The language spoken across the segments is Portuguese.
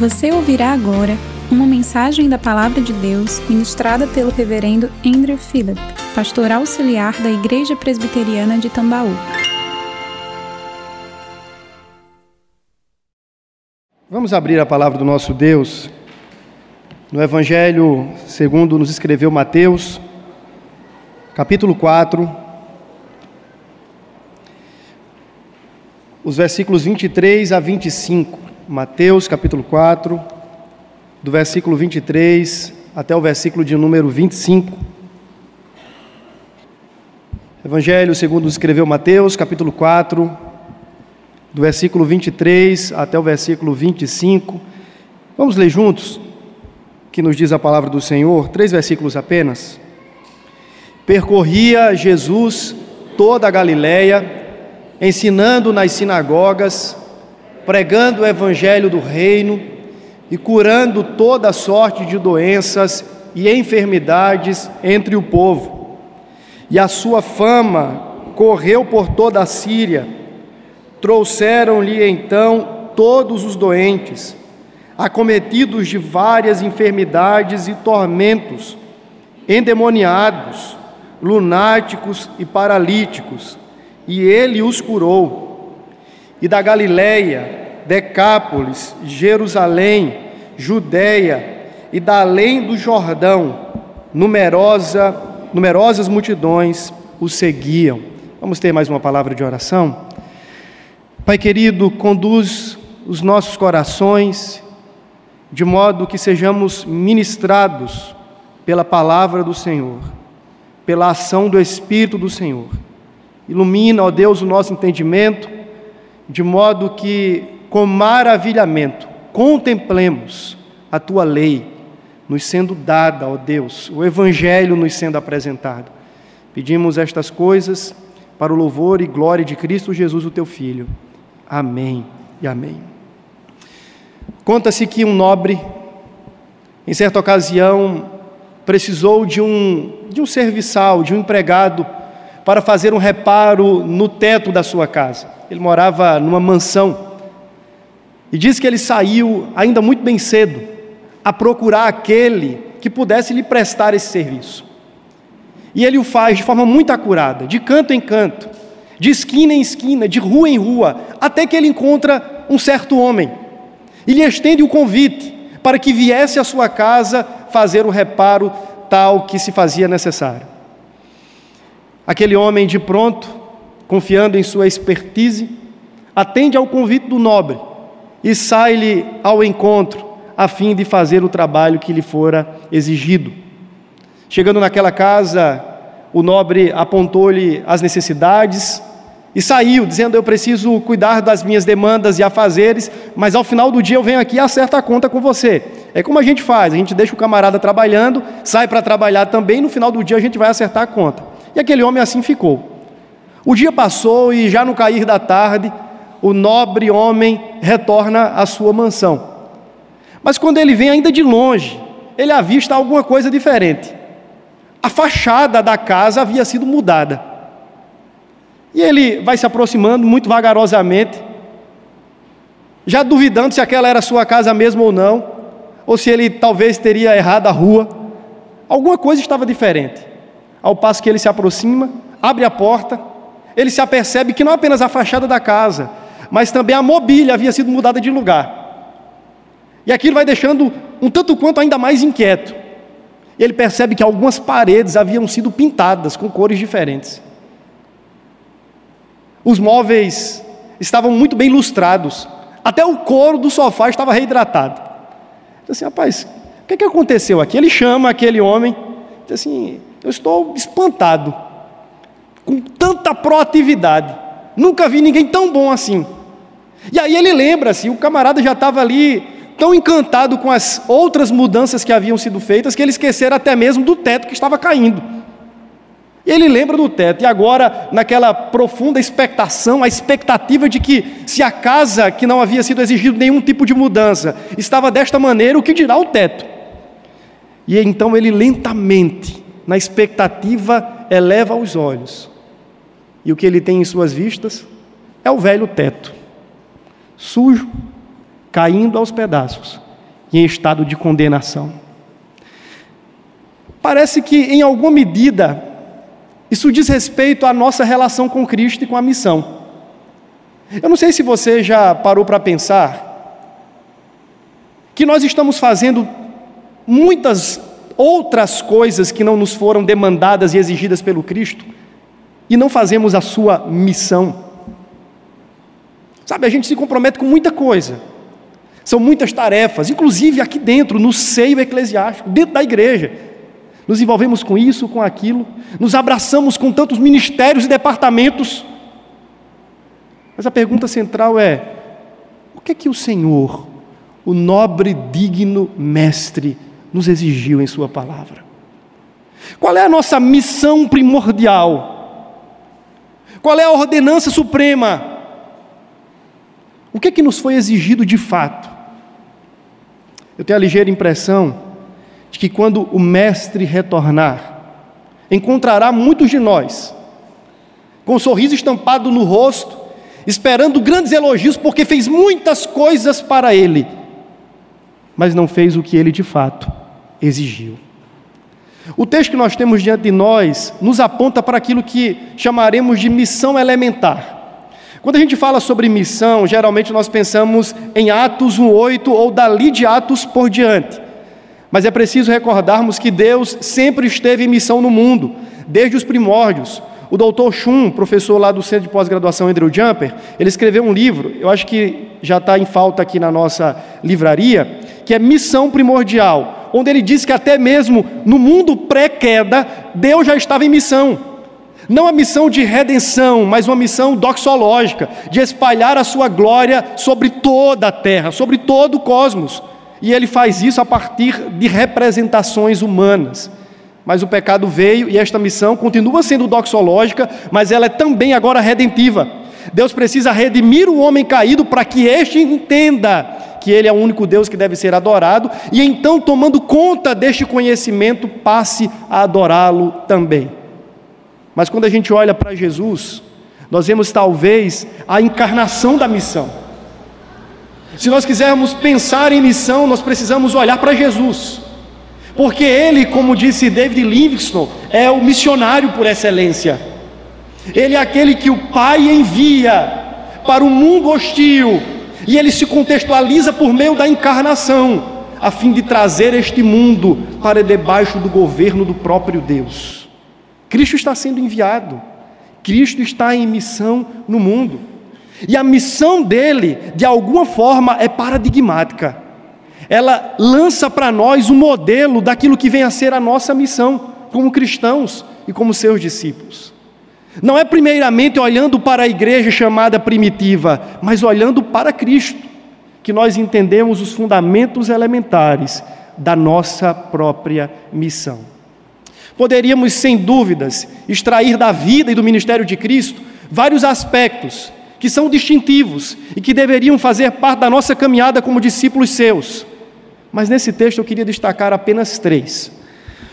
Você ouvirá agora uma mensagem da Palavra de Deus ministrada pelo Reverendo Andrew Phillip, pastor auxiliar da Igreja Presbiteriana de Tambaú. Vamos abrir a palavra do nosso Deus no Evangelho segundo nos escreveu Mateus, capítulo 4, os versículos 23 a 25. Mateus, capítulo 4, do versículo 23 até o versículo de número 25. Evangelho segundo escreveu Mateus, capítulo 4, do versículo 23 até o versículo 25. Vamos ler juntos que nos diz a palavra do Senhor, três versículos apenas. Percorria Jesus toda a Galiléia, ensinando nas sinagogas, pregando o evangelho do reino e curando toda sorte de doenças e enfermidades entre o povo. E a sua fama correu por toda a Síria. Trouxeram-lhe então todos os doentes, acometidos de várias enfermidades e tormentos, endemoniados, lunáticos e paralíticos e ele os curou. E da Galiléia, Decápolis, Jerusalém, Judéia e da além do Jordão, numerosa, numerosas multidões o seguiam. Vamos ter mais uma palavra de oração? Pai querido, conduz os nossos corações de modo que sejamos ministrados pela palavra do Senhor, pela ação do Espírito do Senhor Ilumina, ó Deus, o nosso entendimento, de modo que, com maravilhamento, contemplemos a tua lei nos sendo dada, ó Deus, o Evangelho nos sendo apresentado. Pedimos estas coisas para o louvor e glória de Cristo Jesus, o teu Filho. Amém e amém. Conta-se que um nobre, em certa ocasião, precisou de um, de um serviçal, de um empregado para fazer um reparo no teto da sua casa. Ele morava numa mansão. E diz que ele saiu ainda muito bem cedo a procurar aquele que pudesse lhe prestar esse serviço. E ele o faz de forma muito acurada, de canto em canto, de esquina em esquina, de rua em rua, até que ele encontra um certo homem e lhe estende o convite para que viesse à sua casa fazer o reparo tal que se fazia necessário. Aquele homem, de pronto, confiando em sua expertise, atende ao convite do nobre e sai-lhe ao encontro, a fim de fazer o trabalho que lhe fora exigido. Chegando naquela casa, o nobre apontou-lhe as necessidades e saiu, dizendo: Eu preciso cuidar das minhas demandas e afazeres, mas ao final do dia eu venho aqui e acerto a conta com você. É como a gente faz: a gente deixa o camarada trabalhando, sai para trabalhar também, e no final do dia a gente vai acertar a conta. E aquele homem assim ficou. O dia passou e, já no cair da tarde, o nobre homem retorna à sua mansão. Mas quando ele vem ainda de longe, ele avista alguma coisa diferente. A fachada da casa havia sido mudada. E ele vai se aproximando muito vagarosamente, já duvidando se aquela era sua casa mesmo ou não, ou se ele talvez teria errado a rua. Alguma coisa estava diferente. Ao passo que ele se aproxima, abre a porta, ele se apercebe que não apenas a fachada da casa, mas também a mobília havia sido mudada de lugar. E aquilo vai deixando um tanto quanto ainda mais inquieto. Ele percebe que algumas paredes haviam sido pintadas com cores diferentes. Os móveis estavam muito bem lustrados. Até o couro do sofá estava reidratado. Diz assim, rapaz, o que, é que aconteceu aqui? Ele chama aquele homem, diz assim, eu estou espantado com tanta proatividade. Nunca vi ninguém tão bom assim. E aí ele lembra-se, o camarada já estava ali tão encantado com as outras mudanças que haviam sido feitas que ele esquecera até mesmo do teto que estava caindo. E ele lembra do teto, e agora, naquela profunda expectação, a expectativa de que, se a casa que não havia sido exigido nenhum tipo de mudança estava desta maneira, o que dirá o teto? E então ele lentamente na expectativa, eleva os olhos. E o que ele tem em suas vistas é o velho teto, sujo, caindo aos pedaços, e em estado de condenação. Parece que, em alguma medida, isso diz respeito à nossa relação com Cristo e com a missão. Eu não sei se você já parou para pensar que nós estamos fazendo muitas outras coisas que não nos foram demandadas e exigidas pelo Cristo e não fazemos a sua missão. Sabe, a gente se compromete com muita coisa. São muitas tarefas, inclusive aqui dentro, no seio eclesiástico, dentro da igreja. Nos envolvemos com isso, com aquilo, nos abraçamos com tantos ministérios e departamentos. Mas a pergunta central é: o que é que o Senhor, o nobre, digno mestre, nos exigiu em Sua palavra? Qual é a nossa missão primordial? Qual é a ordenança suprema? O que é que nos foi exigido de fato? Eu tenho a ligeira impressão de que quando o Mestre retornar, encontrará muitos de nós com um sorriso estampado no rosto, esperando grandes elogios, porque fez muitas coisas para Ele, mas não fez o que Ele de fato exigiu. O texto que nós temos diante de nós nos aponta para aquilo que chamaremos de missão elementar. Quando a gente fala sobre missão, geralmente nós pensamos em Atos 1:8 ou dali de Atos por diante. Mas é preciso recordarmos que Deus sempre esteve em missão no mundo, desde os primórdios. O doutor Chum, professor lá do Centro de Pós-Graduação Andrew Jumper, ele escreveu um livro, eu acho que já está em falta aqui na nossa livraria, que é Missão Primordial, onde ele diz que até mesmo no mundo pré-queda, Deus já estava em missão. Não a missão de redenção, mas uma missão doxológica, de espalhar a sua glória sobre toda a terra, sobre todo o cosmos. E ele faz isso a partir de representações humanas. Mas o pecado veio e esta missão continua sendo doxológica, mas ela é também agora redentiva. Deus precisa redimir o homem caído para que este entenda que ele é o único Deus que deve ser adorado e então, tomando conta deste conhecimento, passe a adorá-lo também. Mas quando a gente olha para Jesus, nós vemos talvez a encarnação da missão. Se nós quisermos pensar em missão, nós precisamos olhar para Jesus. Porque ele, como disse David Livingstone, é o missionário por excelência. Ele é aquele que o Pai envia para o mundo hostil, e ele se contextualiza por meio da encarnação, a fim de trazer este mundo para debaixo do governo do próprio Deus. Cristo está sendo enviado, Cristo está em missão no mundo. E a missão dele, de alguma forma, é paradigmática. Ela lança para nós um modelo daquilo que vem a ser a nossa missão, como cristãos e como seus discípulos. Não é primeiramente olhando para a igreja chamada primitiva, mas olhando para Cristo, que nós entendemos os fundamentos elementares da nossa própria missão poderíamos, sem dúvidas, extrair da vida e do ministério de Cristo vários aspectos que são distintivos e que deveriam fazer parte da nossa caminhada como discípulos seus. Mas nesse texto eu queria destacar apenas três.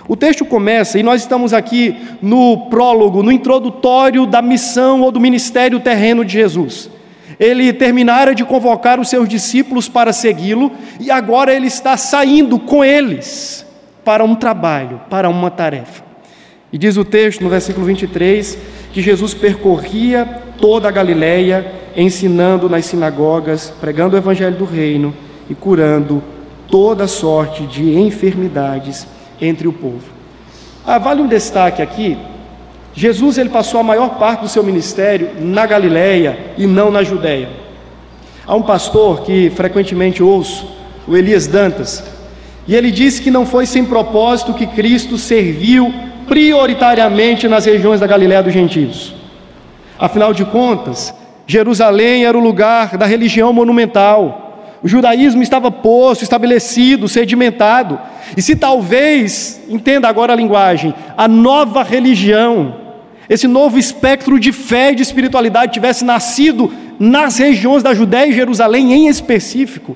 O texto começa, e nós estamos aqui no prólogo, no introdutório da missão ou do ministério terreno de Jesus. Ele terminara de convocar os seus discípulos para segui-lo, e agora ele está saindo com eles para um trabalho, para uma tarefa. E diz o texto no versículo 23 que Jesus percorria toda a Galiléia, ensinando nas sinagogas, pregando o evangelho do reino e curando toda sorte de enfermidades entre o povo. Ah, vale um destaque aqui. Jesus ele passou a maior parte do seu ministério na Galiléia e não na Judéia. Há um pastor que frequentemente ouço, o Elias Dantas, e ele disse que não foi sem propósito que Cristo serviu prioritariamente nas regiões da Galiléia dos gentios. Afinal de contas, Jerusalém era o lugar da religião monumental. O judaísmo estava posto, estabelecido, sedimentado. E se talvez, entenda agora a linguagem, a nova religião, esse novo espectro de fé e de espiritualidade tivesse nascido nas regiões da Judéia e Jerusalém em específico,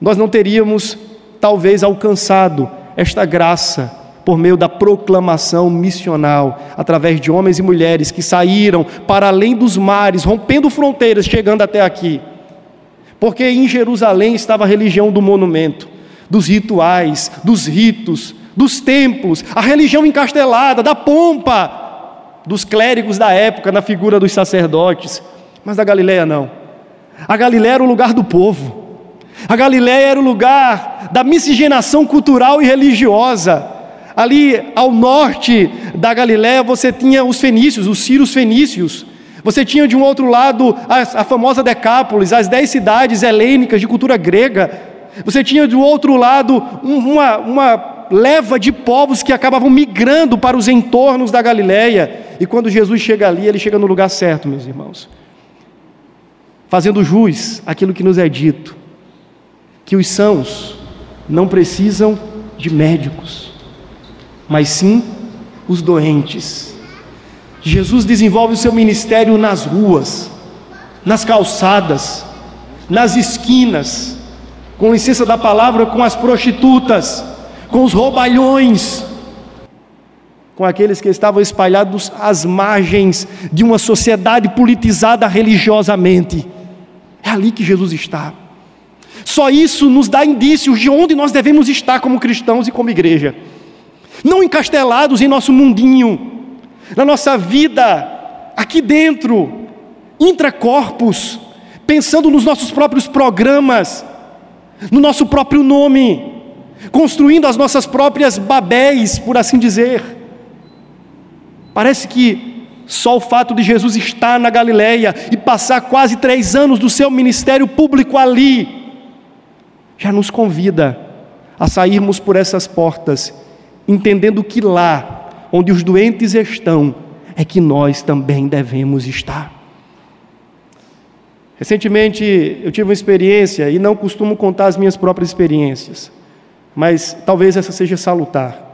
nós não teríamos talvez alcançado esta graça por meio da proclamação missional, através de homens e mulheres que saíram para além dos mares, rompendo fronteiras, chegando até aqui. Porque em Jerusalém estava a religião do monumento, dos rituais, dos ritos, dos templos, a religião encastelada, da pompa dos clérigos da época na figura dos sacerdotes. Mas da Galileia não. A Galileia era o lugar do povo. A Galileia era o lugar da miscigenação cultural e religiosa. Ali ao norte da Galileia você tinha os fenícios, os sírios fenícios. Você tinha de um outro lado a, a famosa Decápolis, as dez cidades helênicas de cultura grega. Você tinha do outro lado uma, uma leva de povos que acabavam migrando para os entornos da Galileia. E quando Jesus chega ali, ele chega no lugar certo, meus irmãos. Fazendo jus àquilo que nos é dito, que os sãos não precisam de médicos, mas sim os doentes. Jesus desenvolve o seu ministério nas ruas, nas calçadas, nas esquinas, com licença da palavra, com as prostitutas, com os roubalhões, com aqueles que estavam espalhados às margens de uma sociedade politizada religiosamente. É ali que Jesus está. Só isso nos dá indícios de onde nós devemos estar como cristãos e como igreja. Não encastelados em nosso mundinho, na nossa vida, aqui dentro, intracorpos, pensando nos nossos próprios programas, no nosso próprio nome, construindo as nossas próprias babéis, por assim dizer. Parece que só o fato de Jesus estar na Galileia e passar quase três anos do seu ministério público ali, já nos convida a sairmos por essas portas, entendendo que lá, onde os doentes estão, é que nós também devemos estar. Recentemente eu tive uma experiência e não costumo contar as minhas próprias experiências, mas talvez essa seja salutar.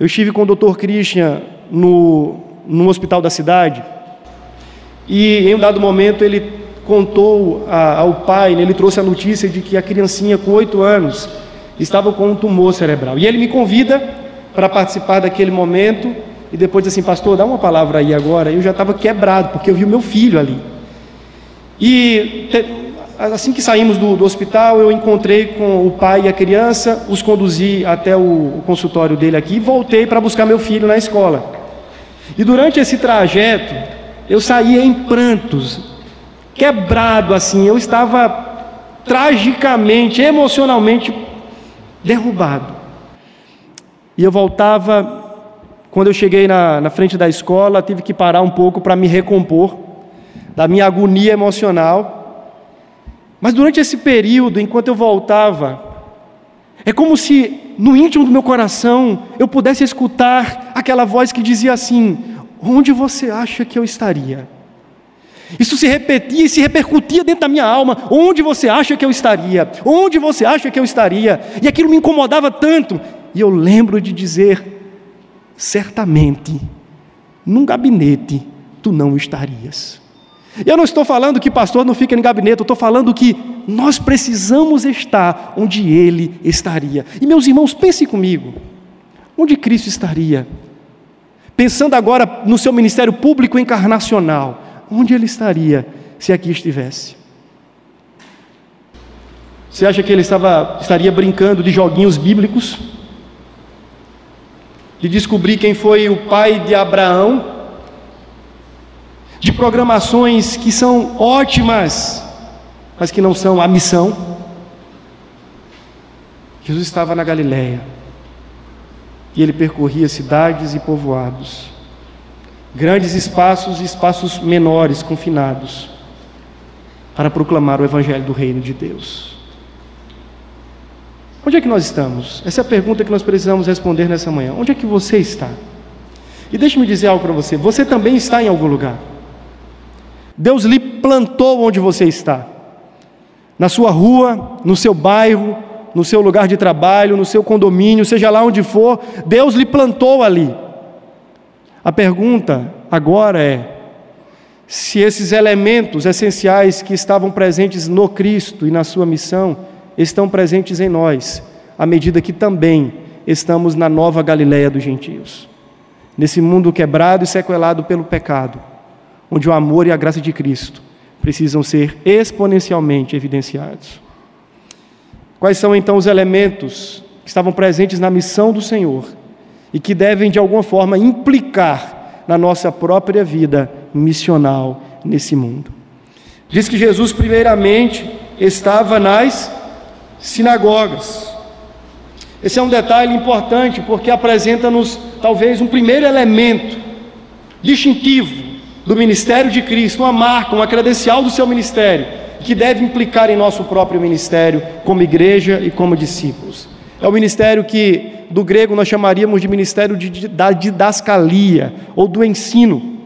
Eu estive com o Dr. Christian no, no hospital da cidade e em um dado momento ele contou a, ao pai, né, ele trouxe a notícia de que a criancinha com oito anos estava com um tumor cerebral. E ele me convida para participar daquele momento e depois assim, pastor, dá uma palavra aí agora. Eu já estava quebrado porque eu vi o meu filho ali. E assim que saímos do, do, hospital, eu encontrei com o pai e a criança, os conduzi até o, o consultório dele aqui e voltei para buscar meu filho na escola. E durante esse trajeto, eu saía em prantos, quebrado assim, eu estava tragicamente, emocionalmente derrubado. E eu voltava, quando eu cheguei na, na frente da escola, tive que parar um pouco para me recompor da minha agonia emocional mas durante esse período, enquanto eu voltava, é como se no íntimo do meu coração eu pudesse escutar aquela voz que dizia assim: Onde você acha que eu estaria? Isso se repetia e se repercutia dentro da minha alma. Onde você acha que eu estaria? Onde você acha que eu estaria? E aquilo me incomodava tanto. E eu lembro de dizer: certamente, num gabinete tu não estarias. Eu não estou falando que pastor não fica em gabinete, eu estou falando que nós precisamos estar onde ele estaria. E meus irmãos, pensem comigo: onde Cristo estaria? Pensando agora no seu ministério público encarnacional, onde ele estaria se aqui estivesse? Você acha que ele estava, estaria brincando de joguinhos bíblicos? De descobrir quem foi o pai de Abraão? de programações que são ótimas, mas que não são a missão. Jesus estava na Galiléia e ele percorria cidades e povoados, grandes espaços e espaços menores, confinados, para proclamar o Evangelho do Reino de Deus. Onde é que nós estamos? Essa é a pergunta que nós precisamos responder nessa manhã. Onde é que você está? E deixe-me dizer algo para você: você também está em algum lugar. Deus lhe plantou onde você está. Na sua rua, no seu bairro, no seu lugar de trabalho, no seu condomínio, seja lá onde for, Deus lhe plantou ali. A pergunta agora é: se esses elementos essenciais que estavam presentes no Cristo e na sua missão estão presentes em nós, à medida que também estamos na nova Galiléia dos gentios, nesse mundo quebrado e sequelado pelo pecado onde o amor e a graça de Cristo precisam ser exponencialmente evidenciados. Quais são então os elementos que estavam presentes na missão do Senhor e que devem de alguma forma implicar na nossa própria vida missional nesse mundo? Diz que Jesus, primeiramente, estava nas sinagogas. Esse é um detalhe importante porque apresenta-nos talvez um primeiro elemento distintivo do ministério de Cristo, uma marca, uma credencial do seu ministério, que deve implicar em nosso próprio ministério como igreja e como discípulos. É o ministério que do grego nós chamaríamos de ministério de, da didascalia ou do ensino.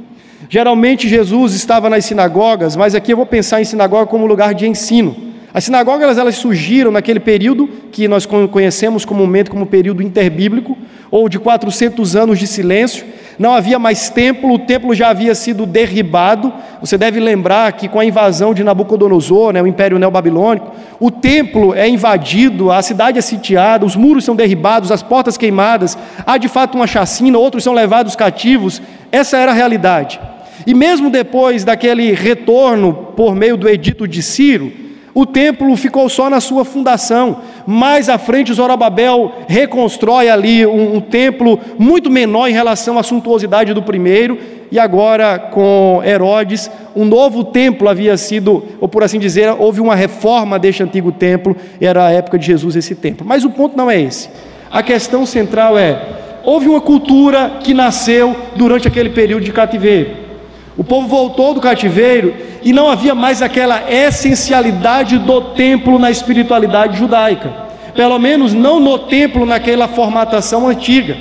Geralmente Jesus estava nas sinagogas, mas aqui eu vou pensar em sinagoga como lugar de ensino. As sinagogas elas surgiram naquele período que nós conhecemos comumente como período interbíblico, ou de 400 anos de silêncio. Não havia mais templo, o templo já havia sido derribado. Você deve lembrar que com a invasão de Nabucodonosor, né, o Império Neobabilônico, o templo é invadido, a cidade é sitiada, os muros são derribados, as portas queimadas, há de fato uma chacina, outros são levados cativos. Essa era a realidade. E mesmo depois daquele retorno por meio do edito de Ciro, o templo ficou só na sua fundação. Mais à frente, Zorobabel reconstrói ali um, um, templo muito menor em relação à suntuosidade do primeiro. E agora, com Herodes, um novo templo havia sido, ou por assim dizer, houve uma reforma deste antigo templo. Era a época de Jesus esse templo. Mas o ponto não é esse. A questão central é: houve uma cultura que nasceu durante aquele período de cativeiro. O povo voltou do cativeiro e não havia mais aquela essencialidade do templo na espiritualidade judaica, pelo menos não no templo naquela formatação antiga.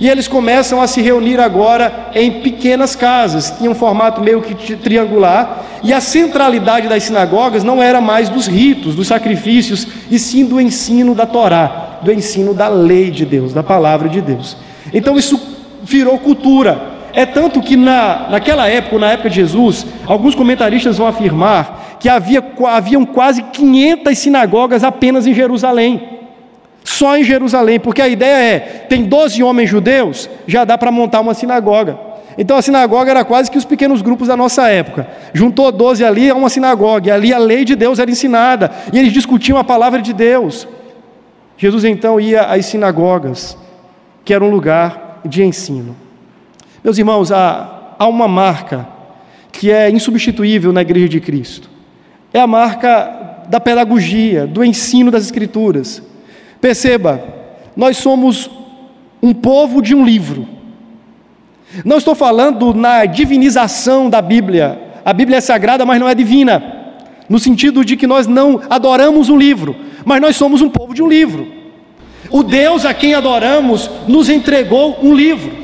E eles começam a se reunir agora em pequenas casas, tinha um formato meio que triangular, e a centralidade das sinagogas não era mais dos ritos, dos sacrifícios, e sim do ensino da Torá, do ensino da lei de Deus, da palavra de Deus. Então isso virou cultura, é tanto que na, naquela época, na época de Jesus, alguns comentaristas vão afirmar que havia, haviam quase 500 sinagogas apenas em Jerusalém. Só em Jerusalém, porque a ideia é: tem 12 homens judeus, já dá para montar uma sinagoga. Então a sinagoga era quase que os pequenos grupos da nossa época. Juntou 12 ali a uma sinagoga, e ali a lei de Deus era ensinada, e eles discutiam a palavra de Deus. Jesus então ia às sinagogas, que era um lugar de ensino. Meus irmãos, há, há uma marca que é insubstituível na Igreja de Cristo. É a marca da pedagogia, do ensino das Escrituras. Perceba, nós somos um povo de um livro. Não estou falando na divinização da Bíblia. A Bíblia é sagrada, mas não é divina. No sentido de que nós não adoramos um livro, mas nós somos um povo de um livro. O Deus a quem adoramos nos entregou um livro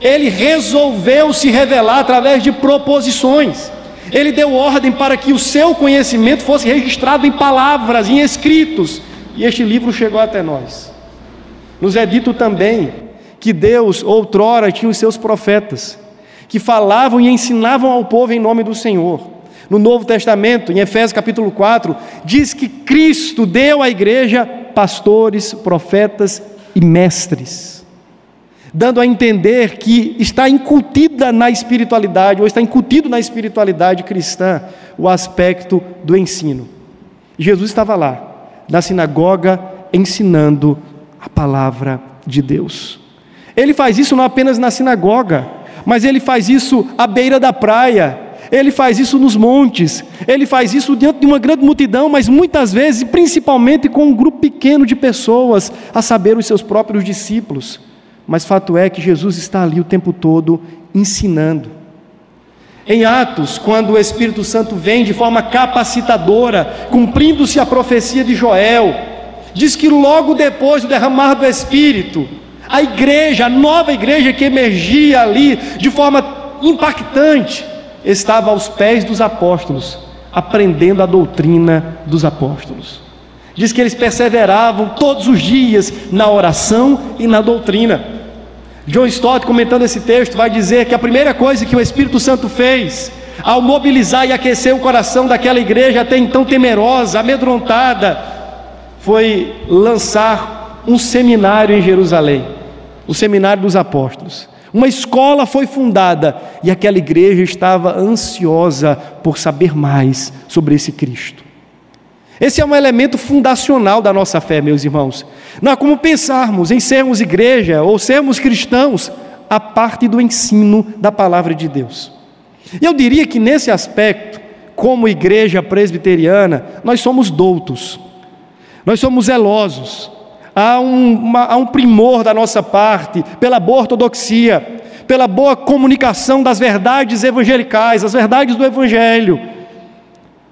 ele resolveu se revelar através de proposições. Ele deu ordem para que o seu conhecimento fosse registrado em palavras, em escritos, e este livro chegou até nós. Nos é dito também que Deus, outrora, tinha os seus profetas, que falavam e ensinavam ao povo em nome do Senhor. No Novo Testamento, em Efésios capítulo 4, diz que Cristo deu à igreja pastores, profetas e mestres dando a entender que está incutida na espiritualidade, ou está incutido na espiritualidade cristã, o aspecto do ensino. Jesus estava lá, na sinagoga, ensinando a palavra de Deus. Ele faz isso não apenas na sinagoga, mas ele faz isso à beira da praia, ele faz isso nos montes, ele faz isso diante de uma grande multidão, mas muitas vezes, principalmente com um grupo pequeno de pessoas, a saber, os seus próprios discípulos mas fato é que Jesus está ali o tempo todo ensinando. Em Atos, quando o Espírito Santo vem de forma capacitadora, cumprindo-se a profecia de Joel, diz que logo depois do derramar do Espírito, a igreja, a nova igreja que emergia ali de forma impactante, estava aos pés dos apóstolos, aprendendo a doutrina dos apóstolos. Diz que eles perseveravam todos os dias na oração e na doutrina. John Stott, comentando esse texto, vai dizer que a primeira coisa que o Espírito Santo fez, ao mobilizar e aquecer o coração daquela igreja até então temerosa, amedrontada, foi lançar um seminário em Jerusalém o seminário dos apóstolos. Uma escola foi fundada e aquela igreja estava ansiosa por saber mais sobre esse Cristo. Esse é um elemento fundacional da nossa fé, meus irmãos. Não há como pensarmos em sermos igreja ou sermos cristãos a parte do ensino da palavra de Deus. Eu diria que nesse aspecto, como igreja presbiteriana, nós somos doutos, nós somos zelosos, há um, uma, há um primor da nossa parte pela boa ortodoxia, pela boa comunicação das verdades evangelicais, as verdades do Evangelho.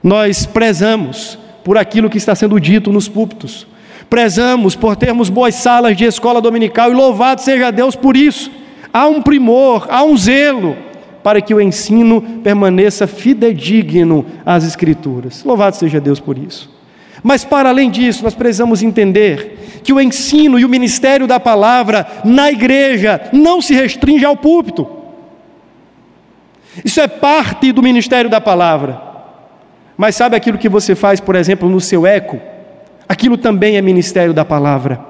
Nós prezamos por aquilo que está sendo dito nos púlpitos, prezamos por termos boas salas de escola dominical e louvado seja Deus por isso. Há um primor, há um zelo para que o ensino permaneça fidedigno às Escrituras. Louvado seja Deus por isso. Mas, para além disso, nós precisamos entender que o ensino e o ministério da palavra na igreja não se restringe ao púlpito. Isso é parte do ministério da palavra. Mas sabe aquilo que você faz, por exemplo, no seu eco? Aquilo também é ministério da palavra.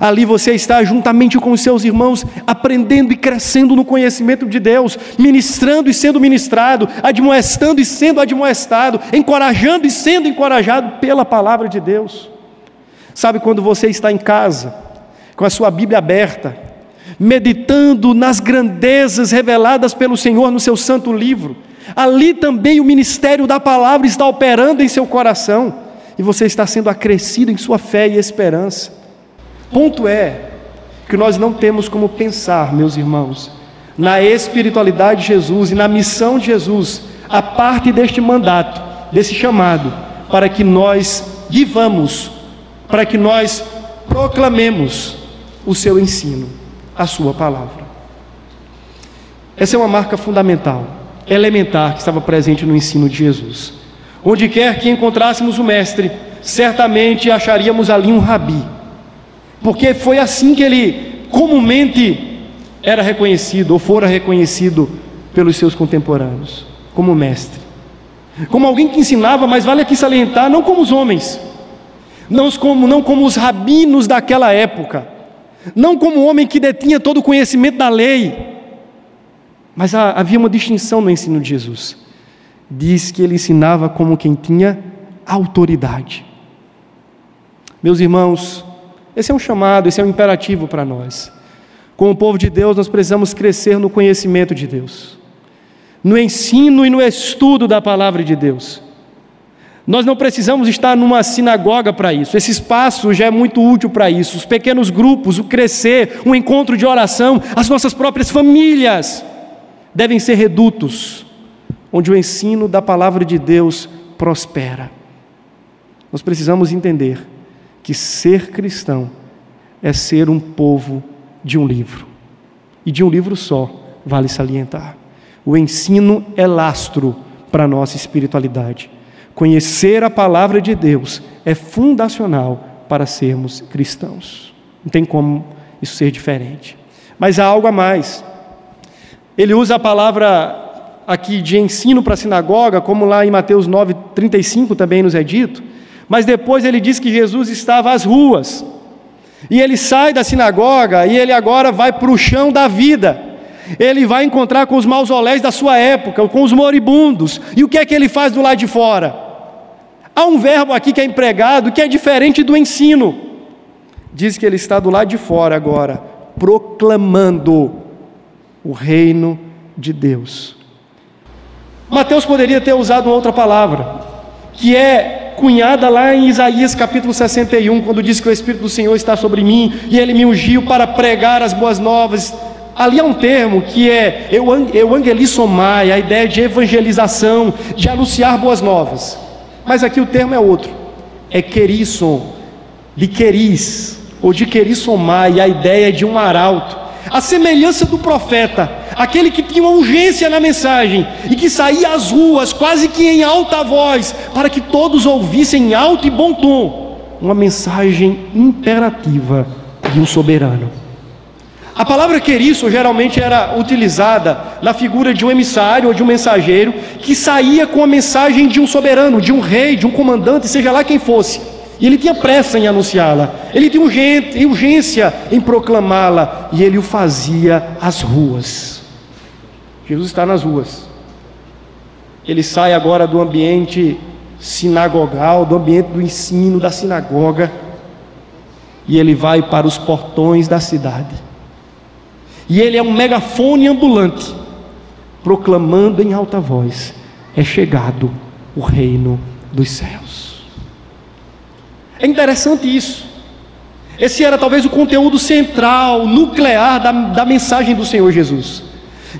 Ali você está juntamente com os seus irmãos, aprendendo e crescendo no conhecimento de Deus, ministrando e sendo ministrado, admoestando e sendo admoestado, encorajando e sendo encorajado pela palavra de Deus. Sabe quando você está em casa, com a sua Bíblia aberta, meditando nas grandezas reveladas pelo Senhor no seu santo livro, ali também o ministério da palavra está operando em seu coração, e você está sendo acrescido em sua fé e esperança. Ponto é que nós não temos como pensar, meus irmãos, na espiritualidade de Jesus e na missão de Jesus, a parte deste mandato, desse chamado, para que nós vivamos, para que nós proclamemos o seu ensino, a sua palavra. Essa é uma marca fundamental, elementar, que estava presente no ensino de Jesus. Onde quer que encontrássemos o Mestre, certamente acharíamos ali um rabi porque foi assim que ele comumente era reconhecido, ou fora reconhecido pelos seus contemporâneos, como mestre. Como alguém que ensinava, mas vale aqui salientar, não como os homens, não como, não como os rabinos daquela época, não como o homem que detinha todo o conhecimento da lei, mas havia uma distinção no ensino de Jesus. Diz que ele ensinava como quem tinha autoridade. Meus irmãos, esse é um chamado, esse é um imperativo para nós. Como povo de Deus, nós precisamos crescer no conhecimento de Deus, no ensino e no estudo da palavra de Deus. Nós não precisamos estar numa sinagoga para isso, esse espaço já é muito útil para isso. Os pequenos grupos, o crescer, o encontro de oração, as nossas próprias famílias devem ser redutos, onde o ensino da palavra de Deus prospera. Nós precisamos entender que ser cristão é ser um povo de um livro. E de um livro só, vale salientar. O ensino é lastro para a nossa espiritualidade. Conhecer a palavra de Deus é fundacional para sermos cristãos. Não tem como isso ser diferente. Mas há algo a mais. Ele usa a palavra aqui de ensino para a sinagoga, como lá em Mateus 9:35 também nos é dito, mas depois ele diz que Jesus estava às ruas. E ele sai da sinagoga e ele agora vai para o chão da vida. Ele vai encontrar com os mausoléus da sua época, com os moribundos. E o que é que ele faz do lado de fora? Há um verbo aqui que é empregado que é diferente do ensino. Diz que ele está do lado de fora agora, proclamando o reino de Deus. Mateus poderia ter usado outra palavra, que é cunhada lá em Isaías capítulo 61, quando diz que o Espírito do Senhor está sobre mim e ele me ungiu para pregar as boas novas. Ali há um termo que é euangelissomai, a ideia de evangelização, de anunciar boas novas. Mas aqui o termo é outro, é querisson, de queris, ou de querissomai, a ideia de um arauto. A semelhança do profeta, aquele que tinha uma urgência na mensagem e que saía às ruas, quase que em alta voz, para que todos ouvissem em alto e bom tom uma mensagem imperativa de um soberano. A palavra queriço geralmente era utilizada na figura de um emissário ou de um mensageiro que saía com a mensagem de um soberano, de um rei, de um comandante, seja lá quem fosse. E ele tinha pressa em anunciá-la, ele tinha urgência em proclamá-la, e ele o fazia às ruas. Jesus está nas ruas. Ele sai agora do ambiente sinagogal, do ambiente do ensino da sinagoga, e ele vai para os portões da cidade. E ele é um megafone ambulante, proclamando em alta voz: é chegado o reino dos céus. É interessante isso. Esse era talvez o conteúdo central, nuclear da, da mensagem do Senhor Jesus.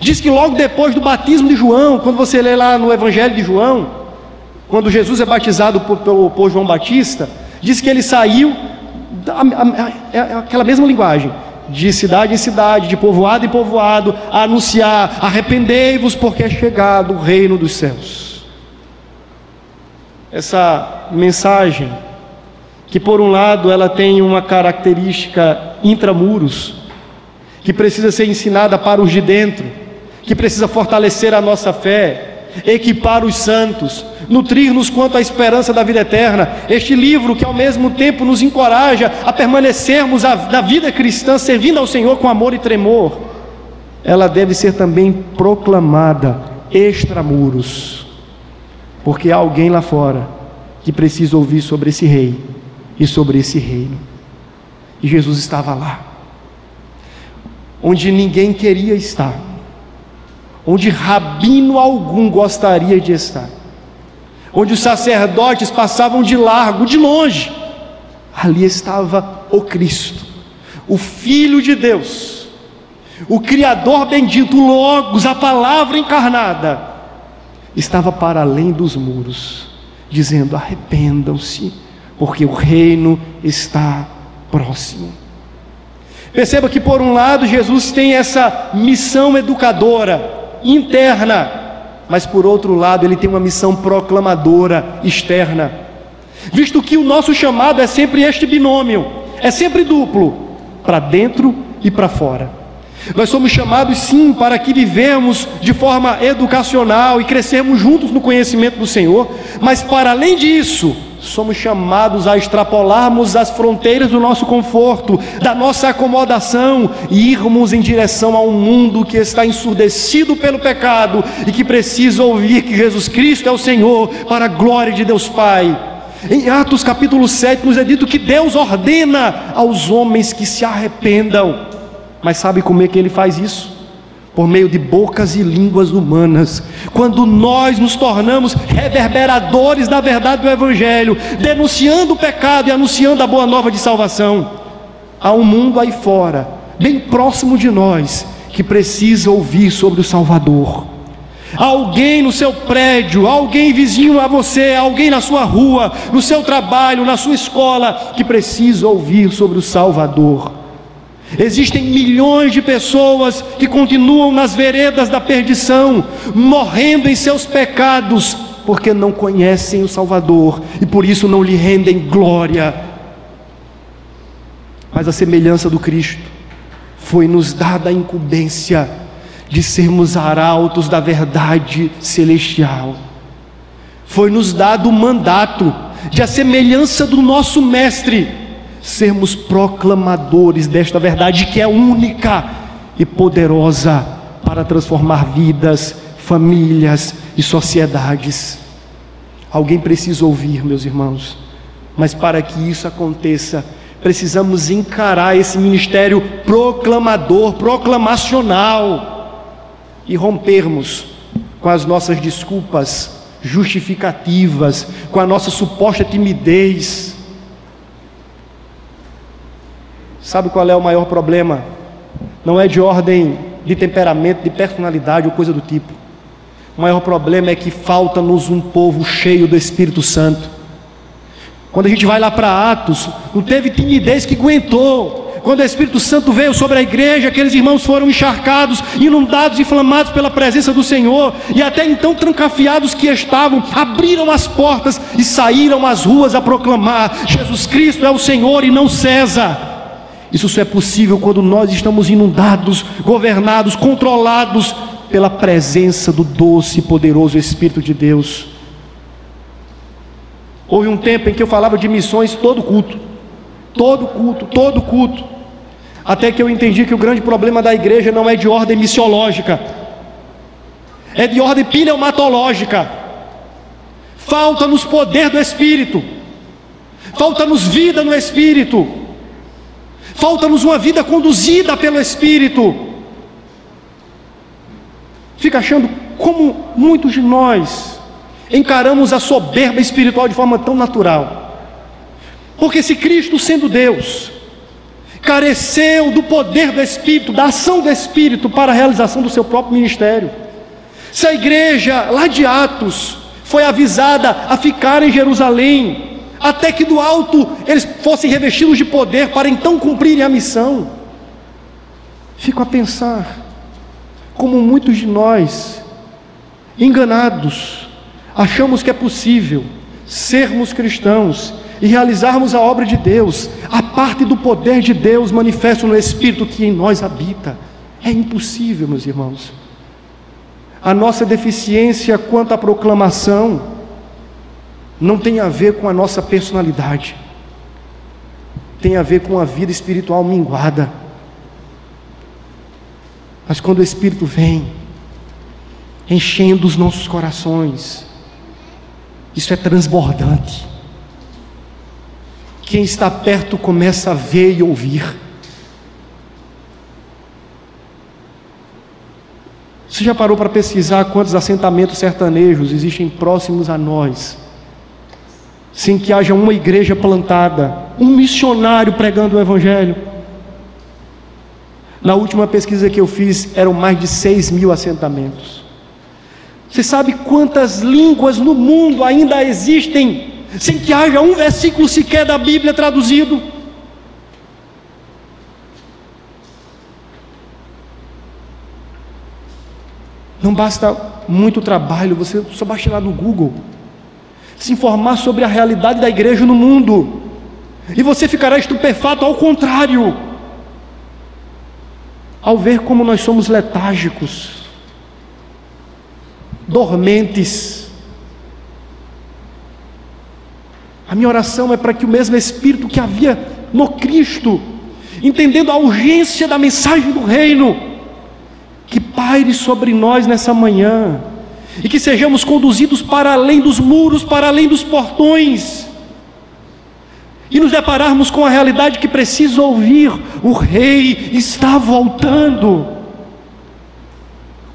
Diz que logo depois do batismo de João, quando você lê lá no Evangelho de João, quando Jesus é batizado por, por, por João Batista, diz que ele saiu, é aquela mesma linguagem, de cidade em cidade, de povoado em povoado, a anunciar: arrependei-vos, porque é chegado o reino dos céus. Essa mensagem que por um lado ela tem uma característica intramuros, que precisa ser ensinada para os de dentro, que precisa fortalecer a nossa fé, equipar os santos, nutrir-nos quanto à esperança da vida eterna. Este livro que ao mesmo tempo nos encoraja a permanecermos na vida cristã, servindo ao Senhor com amor e tremor, ela deve ser também proclamada extramuros, porque há alguém lá fora que precisa ouvir sobre esse rei e sobre esse reino. E Jesus estava lá, onde ninguém queria estar, onde rabino algum gostaria de estar, onde os sacerdotes passavam de largo, de longe. Ali estava o Cristo, o Filho de Deus, o Criador bendito, Logos, a palavra encarnada, estava para além dos muros, dizendo: arrependam-se porque o reino está próximo. Perceba que, por um lado, Jesus tem essa missão educadora interna, mas, por outro lado, ele tem uma missão proclamadora externa. Visto que o nosso chamado é sempre este binômio, é sempre duplo, para dentro e para fora. Nós somos chamados sim para que vivemos de forma educacional e crescemos juntos no conhecimento do Senhor, mas para além disso, somos chamados a extrapolarmos as fronteiras do nosso conforto, da nossa acomodação e irmos em direção a um mundo que está ensurdecido pelo pecado e que precisa ouvir que Jesus Cristo é o Senhor para a glória de Deus Pai. Em Atos capítulo 7 nos é dito que Deus ordena aos homens que se arrependam. Mas sabe como é que ele faz isso? Por meio de bocas e línguas humanas. Quando nós nos tornamos reverberadores da verdade do Evangelho, denunciando o pecado e anunciando a boa nova de salvação, há um mundo aí fora, bem próximo de nós, que precisa ouvir sobre o Salvador. Alguém no seu prédio, alguém vizinho a você, alguém na sua rua, no seu trabalho, na sua escola, que precisa ouvir sobre o Salvador. Existem milhões de pessoas que continuam nas veredas da perdição, morrendo em seus pecados, porque não conhecem o Salvador e por isso não lhe rendem glória. Mas a semelhança do Cristo, foi nos dada a incumbência de sermos arautos da verdade celestial. Foi nos dado o mandato de a semelhança do nosso mestre sermos proclamadores desta verdade que é única e poderosa para transformar vidas, famílias e sociedades. Alguém precisa ouvir, meus irmãos, mas para que isso aconteça, precisamos encarar esse ministério proclamador, proclamacional e rompermos com as nossas desculpas justificativas, com a nossa suposta timidez Sabe qual é o maior problema? Não é de ordem de temperamento, de personalidade ou coisa do tipo. O maior problema é que falta-nos um povo cheio do Espírito Santo. Quando a gente vai lá para Atos, não teve timidez que aguentou. Quando o Espírito Santo veio sobre a igreja, aqueles irmãos foram encharcados, inundados, inflamados pela presença do Senhor, e até então trancafiados que estavam, abriram as portas e saíram às ruas a proclamar: Jesus Cristo é o Senhor e não César. Isso só é possível quando nós estamos inundados, governados, controlados pela presença do doce e poderoso Espírito de Deus. Houve um tempo em que eu falava de missões todo culto, todo culto, todo culto, até que eu entendi que o grande problema da igreja não é de ordem missiológica, é de ordem pneumatológica. Falta-nos poder do Espírito, falta-nos vida no Espírito, falta-nos uma vida conduzida pelo Espírito. Fica achando como muitos de nós encaramos a soberba espiritual de forma tão natural. Porque se Cristo, sendo Deus, careceu do poder do Espírito, da ação do Espírito para a realização do seu próprio ministério. Se a igreja lá de Atos foi avisada a ficar em Jerusalém, até que do alto eles fossem revestidos de poder para então cumprirem a missão. Fico a pensar como muitos de nós, enganados, achamos que é possível sermos cristãos e realizarmos a obra de Deus, a parte do poder de Deus manifesto no Espírito que em nós habita. É impossível, meus irmãos. A nossa deficiência quanto à proclamação não tem a ver com a nossa personalidade, tem a ver com a vida espiritual minguada. Mas quando o Espírito vem, enchendo os nossos corações, isso é transbordante. Quem está perto começa a ver e ouvir. Você já parou para pesquisar quantos assentamentos sertanejos existem próximos a nós? Sem que haja uma igreja plantada, um missionário pregando o Evangelho. Na última pesquisa que eu fiz, eram mais de 6 mil assentamentos. Você sabe quantas línguas no mundo ainda existem sem que haja um versículo sequer da Bíblia traduzido. Não basta muito trabalho, você só ir lá no Google, se informar sobre a realidade da igreja no mundo, e você ficará estupefato ao contrário, ao ver como nós somos letárgicos, dormentes, A minha oração é para que o mesmo Espírito que havia no Cristo, entendendo a urgência da mensagem do Reino, que paire sobre nós nessa manhã, e que sejamos conduzidos para além dos muros, para além dos portões, e nos depararmos com a realidade que precisa ouvir: o Rei está voltando.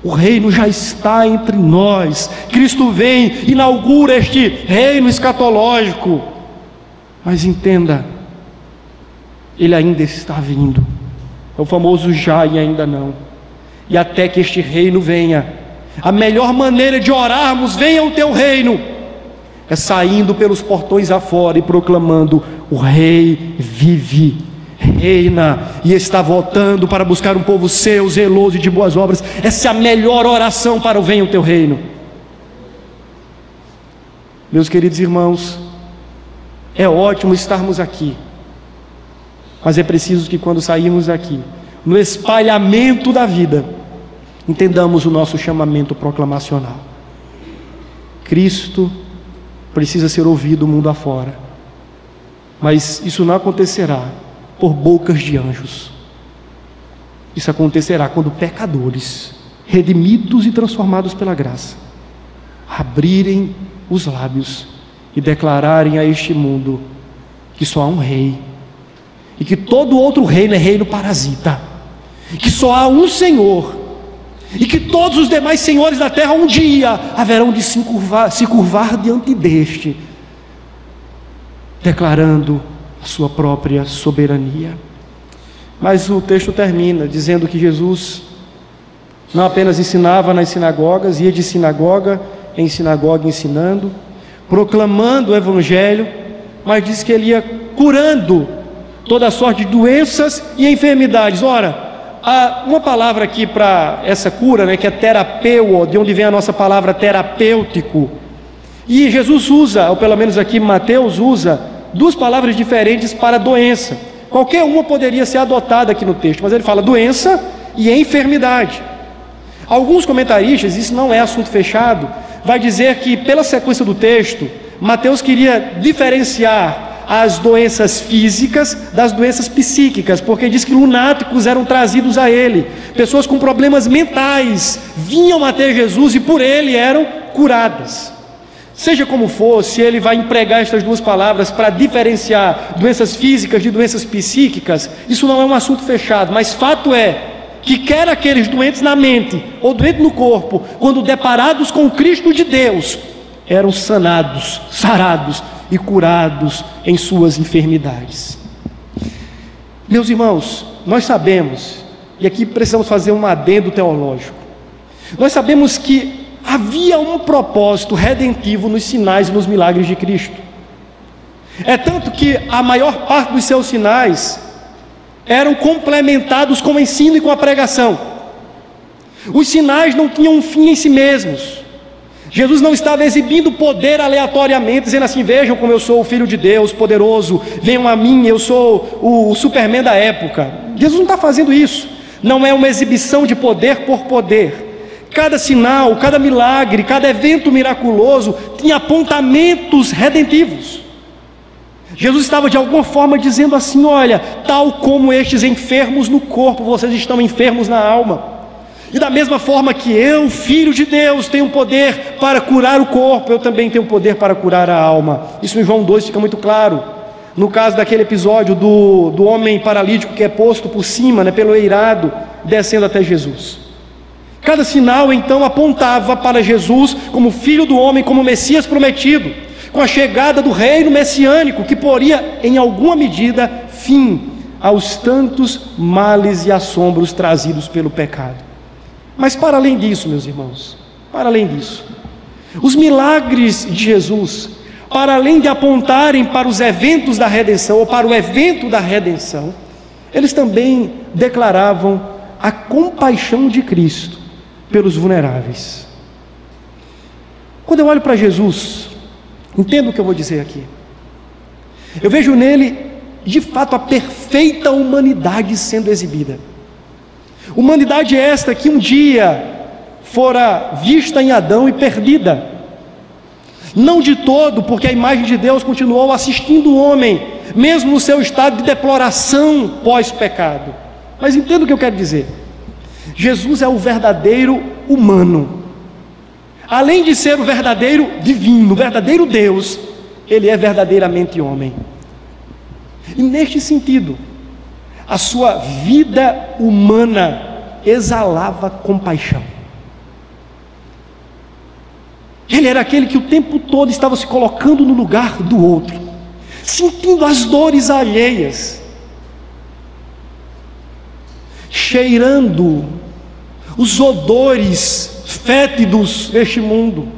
O reino já está entre nós. Cristo vem, inaugura este reino escatológico. Mas entenda, ele ainda está vindo. É o famoso já e ainda não. E até que este reino venha, a melhor maneira de orarmos, venha o teu reino, é saindo pelos portões afora e proclamando: o rei vive reina e está voltando para buscar um povo seu, zeloso e de boas obras. Essa é a melhor oração para o venha o teu reino. Meus queridos irmãos, é ótimo estarmos aqui, mas é preciso que quando sairmos aqui, no espalhamento da vida, entendamos o nosso chamamento proclamacional. Cristo precisa ser ouvido mundo afora, mas isso não acontecerá por bocas de anjos. Isso acontecerá quando pecadores, redimidos e transformados pela graça, abrirem os lábios e declararem a este mundo que só há um rei, e que todo outro reino é reino parasita, que só há um Senhor, e que todos os demais senhores da terra um dia haverão de se curvar, se curvar diante deste, declarando sua própria soberania. Mas o texto termina dizendo que Jesus não apenas ensinava nas sinagogas, ia de sinagoga em sinagoga ensinando, proclamando o Evangelho, mas diz que ele ia curando toda sorte de doenças e enfermidades. Ora, há uma palavra aqui para essa cura, né, que é terapeu, de onde vem a nossa palavra terapêutico. E Jesus usa, ou pelo menos aqui Mateus usa, duas palavras diferentes para doença. Qualquer uma poderia ser adotada aqui no texto, mas ele fala doença e enfermidade. Alguns comentaristas, isso não é assunto fechado, vai dizer que pela sequência do texto, Mateus queria diferenciar as doenças físicas das doenças psíquicas, porque diz que lunáticos eram trazidos a ele, pessoas com problemas mentais vinham até Jesus e por ele eram curadas. Seja como for, se ele vai empregar estas duas palavras para diferenciar doenças físicas de doenças psíquicas, isso não é um assunto fechado, mas fato é que quer aqueles doentes na mente ou doentes no corpo, quando deparados com o Cristo de Deus, eram sanados, sarados e curados em suas enfermidades. Meus irmãos, nós sabemos, e aqui precisamos fazer um adendo teológico, nós sabemos que havia um propósito redentivo nos sinais e nos milagres de Cristo. É tanto que a maior parte dos seus sinais eram complementados com o ensino e com a pregação. Os sinais não tinham um fim em si mesmos. Jesus não estava exibindo poder aleatoriamente, dizendo assim: vejam como eu sou o Filho de Deus, poderoso, venham a mim, eu sou o, Superman da época. Jesus não está fazendo isso, não é uma exibição de poder por poder. Cada sinal, cada milagre, cada evento miraculoso tinha apontamentos redentivos. Jesus estava de alguma forma dizendo assim: olha, tal como estes enfermos no corpo, vocês estão enfermos na alma. E da mesma forma que eu, filho de Deus, tenho poder para curar o corpo, eu também tenho poder para curar a alma. Isso em João 2 fica muito claro. No caso daquele episódio do, do homem paralítico que é posto por cima, né, pelo eirado, descendo até Jesus. Cada sinal então apontava para Jesus como filho do homem, como Messias prometido, com a chegada do reino messiânico que poria, em alguma medida, fim aos tantos males e assombros trazidos pelo pecado. Mas para além disso, meus irmãos, para além disso, os milagres de Jesus, para além de apontarem para os eventos da redenção ou para o evento da redenção, eles também declaravam a compaixão de Cristo pelos vulneráveis. Quando eu olho para Jesus, entendo o que eu vou dizer aqui. Eu vejo nele, de fato, a perfeita humanidade sendo exibida. Humanidade é esta que um dia fora vista em Adão e perdida. Não de todo, porque a imagem de Deus continuou assistindo o homem, mesmo no seu estado de deploração pós-pecado. Mas entenda o que eu quero dizer. Jesus é o verdadeiro humano. Além de ser o verdadeiro divino, o verdadeiro Deus, ele é verdadeiramente homem. E neste sentido, a sua vida humana exalava compaixão. Ele era aquele que o tempo todo estava se colocando no lugar do outro, sentindo as dores alheias, cheirando os odores fétidos deste mundo,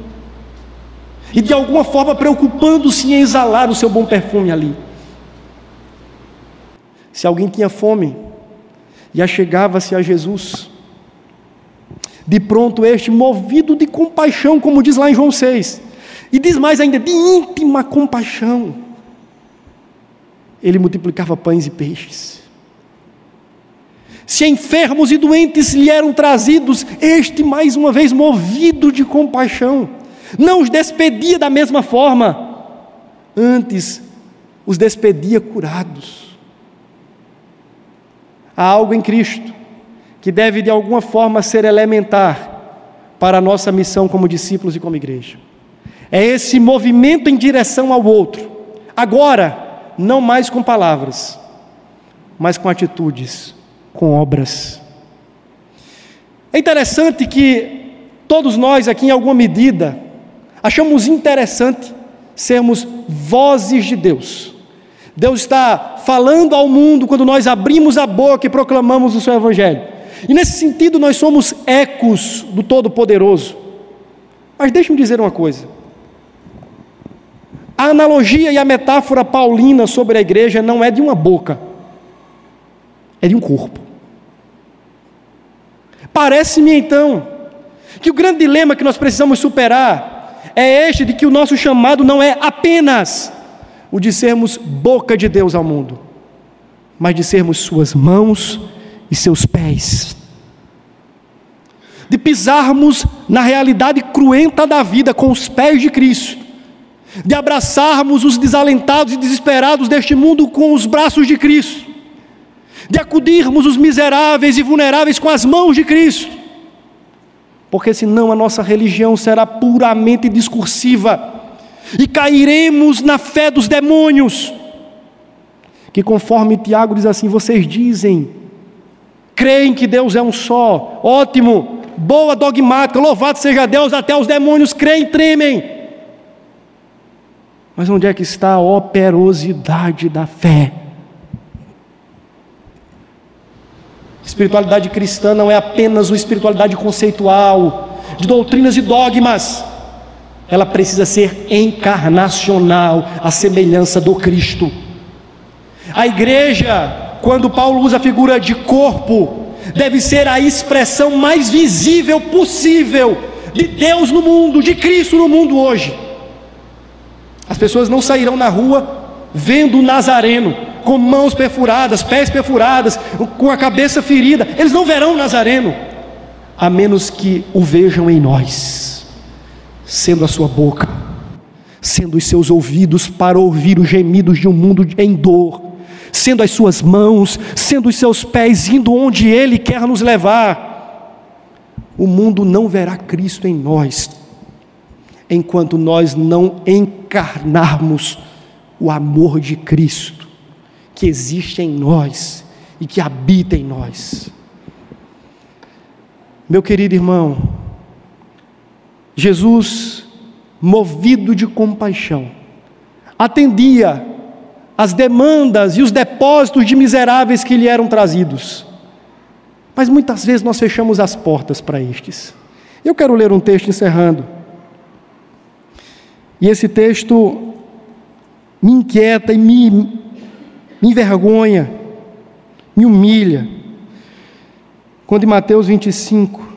e de alguma forma preocupando-se em exalar o seu bom perfume ali. Se alguém tinha fome e achegava-se a Jesus, de pronto este, movido de compaixão, como diz lá em João 6, e diz mais ainda, de íntima compaixão, ele multiplicava pães e peixes. Se enfermos e doentes lhe eram trazidos, este, mais uma vez, movido de compaixão, não os despedia da mesma forma, antes os despedia curados. Há algo em Cristo que deve de alguma forma ser elementar para a nossa missão como discípulos e como igreja. É esse movimento em direção ao outro. Agora, não mais com palavras, mas com atitudes, com obras. É interessante que todos nós aqui, em alguma medida, achamos interessante sermos vozes de Deus. Deus está falando ao mundo quando nós abrimos a boca e proclamamos o seu Evangelho. E nesse sentido, nós somos ecos do Todo-Poderoso. Mas deixe-me dizer uma coisa. A analogia e a metáfora paulina sobre a igreja não é de uma boca, é de um corpo. Parece-me então que o grande dilema que nós precisamos superar é este de que o nosso chamado não é apenas o de sermos boca de Deus ao mundo, mas de sermos suas mãos e seus pés. De pisarmos na realidade cruenta da vida com os pés de Cristo. De abraçarmos os desalentados e desesperados deste mundo com os braços de Cristo. De acudirmos os miseráveis e vulneráveis com as mãos de Cristo. Porque senão a nossa religião será puramente discursiva e cairemos na fé dos demônios. Que conforme Tiago diz assim, vocês dizem, creem que Deus é um só, ótimo, boa dogmática, louvado seja Deus, até os demônios creem e tremem. Mas onde é que está a operosidade da fé? Espiritualidade cristã não é apenas uma espiritualidade conceitual, de doutrinas e dogmas. Ela precisa ser encarnacional, a semelhança do Cristo. A igreja, quando Paulo usa a figura de corpo, deve ser a expressão mais visível possível de Deus no mundo, de Cristo no mundo hoje. As pessoas não sairão na rua vendo o Nazareno com mãos perfuradas, pés perfuradas, com a cabeça ferida. Eles não verão o Nazareno, a menos que o vejam em nós, sendo a sua boca, sendo os seus ouvidos para ouvir os gemidos de um mundo em dor sendo as suas mãos, sendo os seus pés, indo onde Ele quer nos levar. O mundo não verá Cristo em nós, enquanto nós não encarnarmos o amor de Cristo, que existe em nós e que habita em nós. Meu querido irmão, Jesus, movido de compaixão, atendia as demandas e os depósitos de miseráveis que lhe eram trazidos. Mas muitas vezes nós fechamos as portas para estes. Eu quero ler um texto encerrando. E esse texto me inquieta e me, me envergonha, me humilha. Quando em Mateus 25,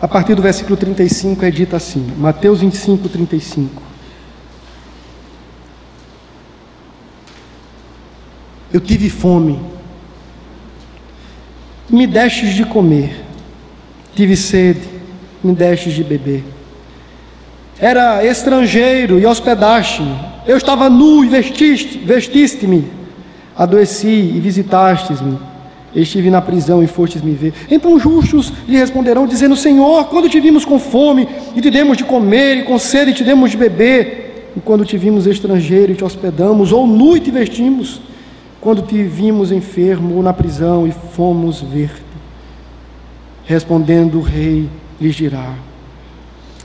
A partir do versículo 35 é dito assim, Mateus 25, 35. Eu tive fome, me destes de comer, tive sede, me destes de beber. Era estrangeiro e hospedaste-me, eu estava nu e vestiste-me, adoeci e visitastes-me estive na prisão e fostes me ver. Então justos lhe responderão, dizendo: Senhor, quando te vimos com fome e te demos de comer, e com sede e te demos de beber, e quando te vimos estrangeiro e te hospedamos, ou nu e te vestimos, quando te vimos enfermo ou na prisão e fomos ver-te. Respondendo o rei, lhes dirá: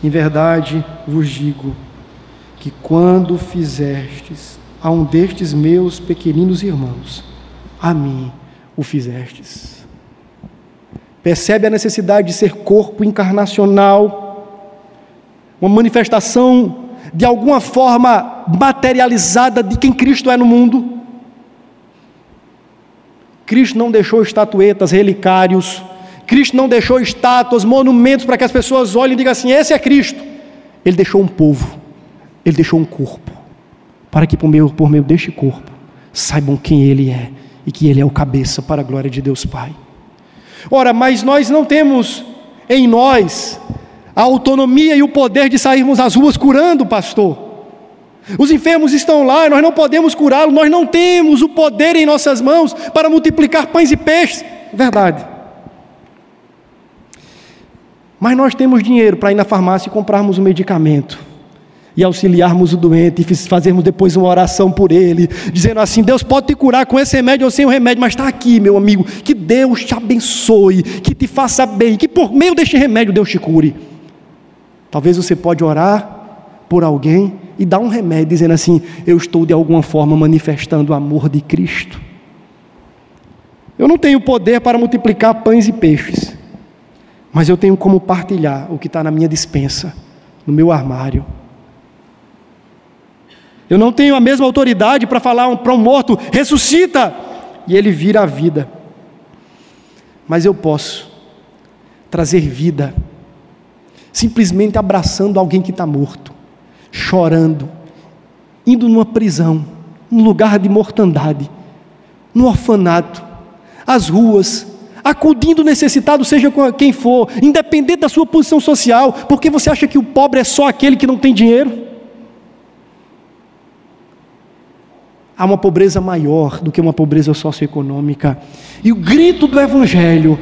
Em verdade vos digo que quando fizestes a um destes meus pequeninos irmãos, a mim o fizestes. Percebe a necessidade de ser corpo encarnacional, uma manifestação de alguma forma materializada de quem Cristo é no mundo. Cristo não deixou estatuetas, relicários, Cristo não deixou estátuas, monumentos para que as pessoas olhem e digam assim: esse é Cristo. Ele deixou um povo, ele deixou um corpo, para que por meio, por meio deste corpo saibam quem Ele é e que Ele é o cabeça para a glória de Deus Pai. Ora, mas nós não temos em nós a autonomia e o poder de sairmos às ruas curando, pastor. Os enfermos estão lá, nós não podemos curá-los, nós não temos o poder em nossas mãos para multiplicar pães e peixes. Verdade. Mas nós temos dinheiro para ir na farmácia e comprarmos um medicamento e auxiliarmos o doente e fazermos depois uma oração por ele, dizendo assim: Deus pode te curar com esse remédio ou sem o remédio, mas está aqui, meu amigo. Que Deus te abençoe, que te faça bem, que por meio deste remédio Deus te cure. Talvez você pode orar por alguém e dar um remédio, dizendo assim: Eu estou de alguma forma manifestando o amor de Cristo. Eu não tenho poder para multiplicar pães e peixes, mas eu tenho como partilhar o que está na minha dispensa, no meu armário eu não tenho a mesma autoridade para falar para um morto, ressuscita, e ele vira a vida. Mas eu posso trazer vida, simplesmente abraçando alguém que está morto, chorando, indo numa prisão, num lugar de mortandade, no orfanato, às ruas, acudindo necessitado, seja quem for, independente da sua posição social, porque você acha que o pobre é só aquele que não tem dinheiro? Há uma pobreza maior do que uma pobreza socioeconômica. E o grito do Evangelho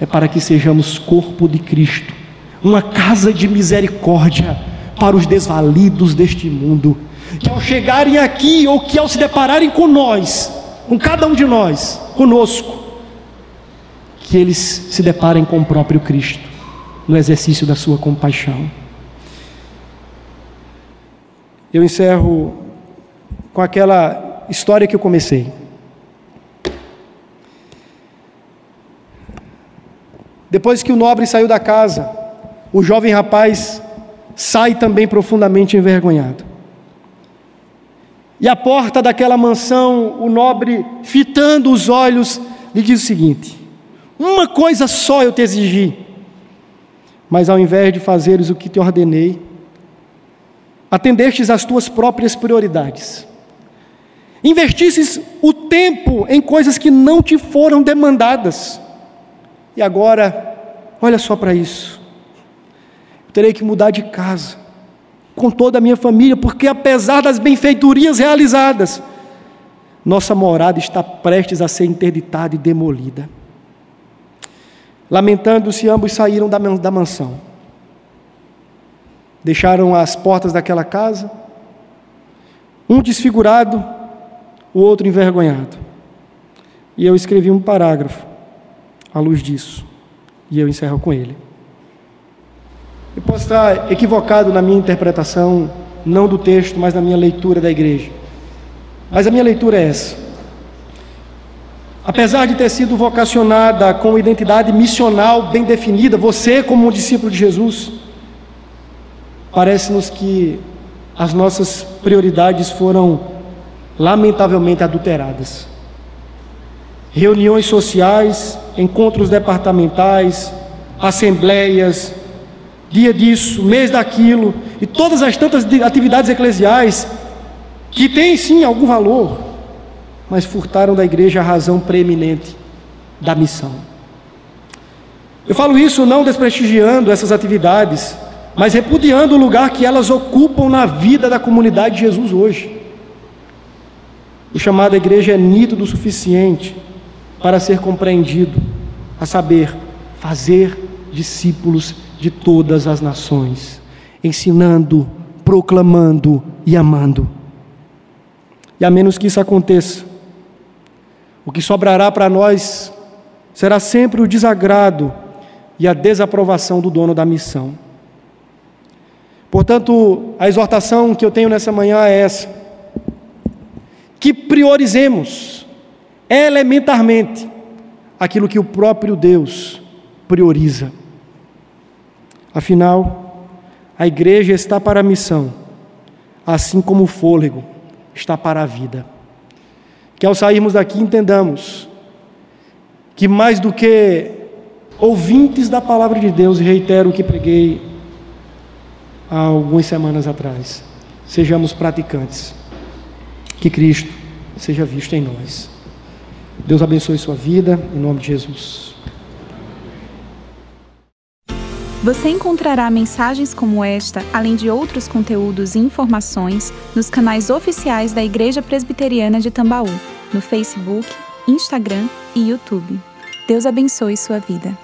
é para que sejamos corpo de Cristo, uma casa de misericórdia para os desvalidos deste mundo, que ao chegarem aqui ou que ao se depararem com nós, com cada um de nós, conosco, que eles se deparem com o próprio Cristo no exercício da sua compaixão. Eu encerro com aquela história que eu comecei. Depois que o nobre saiu da casa, o jovem rapaz sai também profundamente envergonhado. E à porta daquela mansão, o nobre, fitando os olhos, lhe diz o seguinte: Uma coisa só eu te exigi, mas ao invés de fazeres o que te ordenei, atendestes às tuas próprias prioridades. Investisses o tempo em coisas que não te foram demandadas. E agora, olha só para isso. Eu terei que mudar de casa, com toda a minha família, porque apesar das benfeitorias realizadas, nossa morada está prestes a ser interditada e demolida. Lamentando-se, ambos saíram da, da mansão. Deixaram as portas daquela casa, um desfigurado, o outro envergonhado. E eu escrevi um parágrafo à luz disso. E eu encerro com ele. Eu posso estar equivocado na minha interpretação, não do texto, mas na minha leitura da igreja. Mas a minha leitura é essa. Apesar de ter sido vocacionada com identidade missional bem definida, você, como um discípulo de Jesus, parece-nos que as nossas prioridades foram lamentavelmente adulteradas reuniões sociais, encontros departamentais, assembleias, dia disso, mês daquilo, e todas as tantas atividades eclesiais que têm sim algum valor, mas furtaram da igreja a razão preeminente da missão. Eu falo isso não desprestigiando essas atividades, mas repudiando o lugar que elas ocupam na vida da comunidade de Jesus hoje. O chamado igreja é nítido o suficiente para ser compreendido, a saber, fazer discípulos de todas as nações, ensinando, proclamando e amando. E a menos que isso aconteça, o que sobrará para nós será sempre o desagrado e a desaprovação do dono da missão. Portanto, a exortação que eu tenho nessa manhã é essa: que priorizemos elementarmente aquilo que o próprio Deus prioriza. Afinal, a igreja está para a missão, assim como o fôlego está para a vida. Que ao sairmos daqui entendamos que mais do que ouvintes da palavra de Deus, e reitero o que preguei há algumas semanas atrás, sejamos praticantes. Que Cristo seja visto em nós. Deus abençoe sua vida, em nome de Jesus. Você encontrará mensagens como esta, além de outros conteúdos e informações, nos canais oficiais da Igreja Presbiteriana de Tambaú, no Facebook, Instagram e YouTube. Deus abençoe sua vida.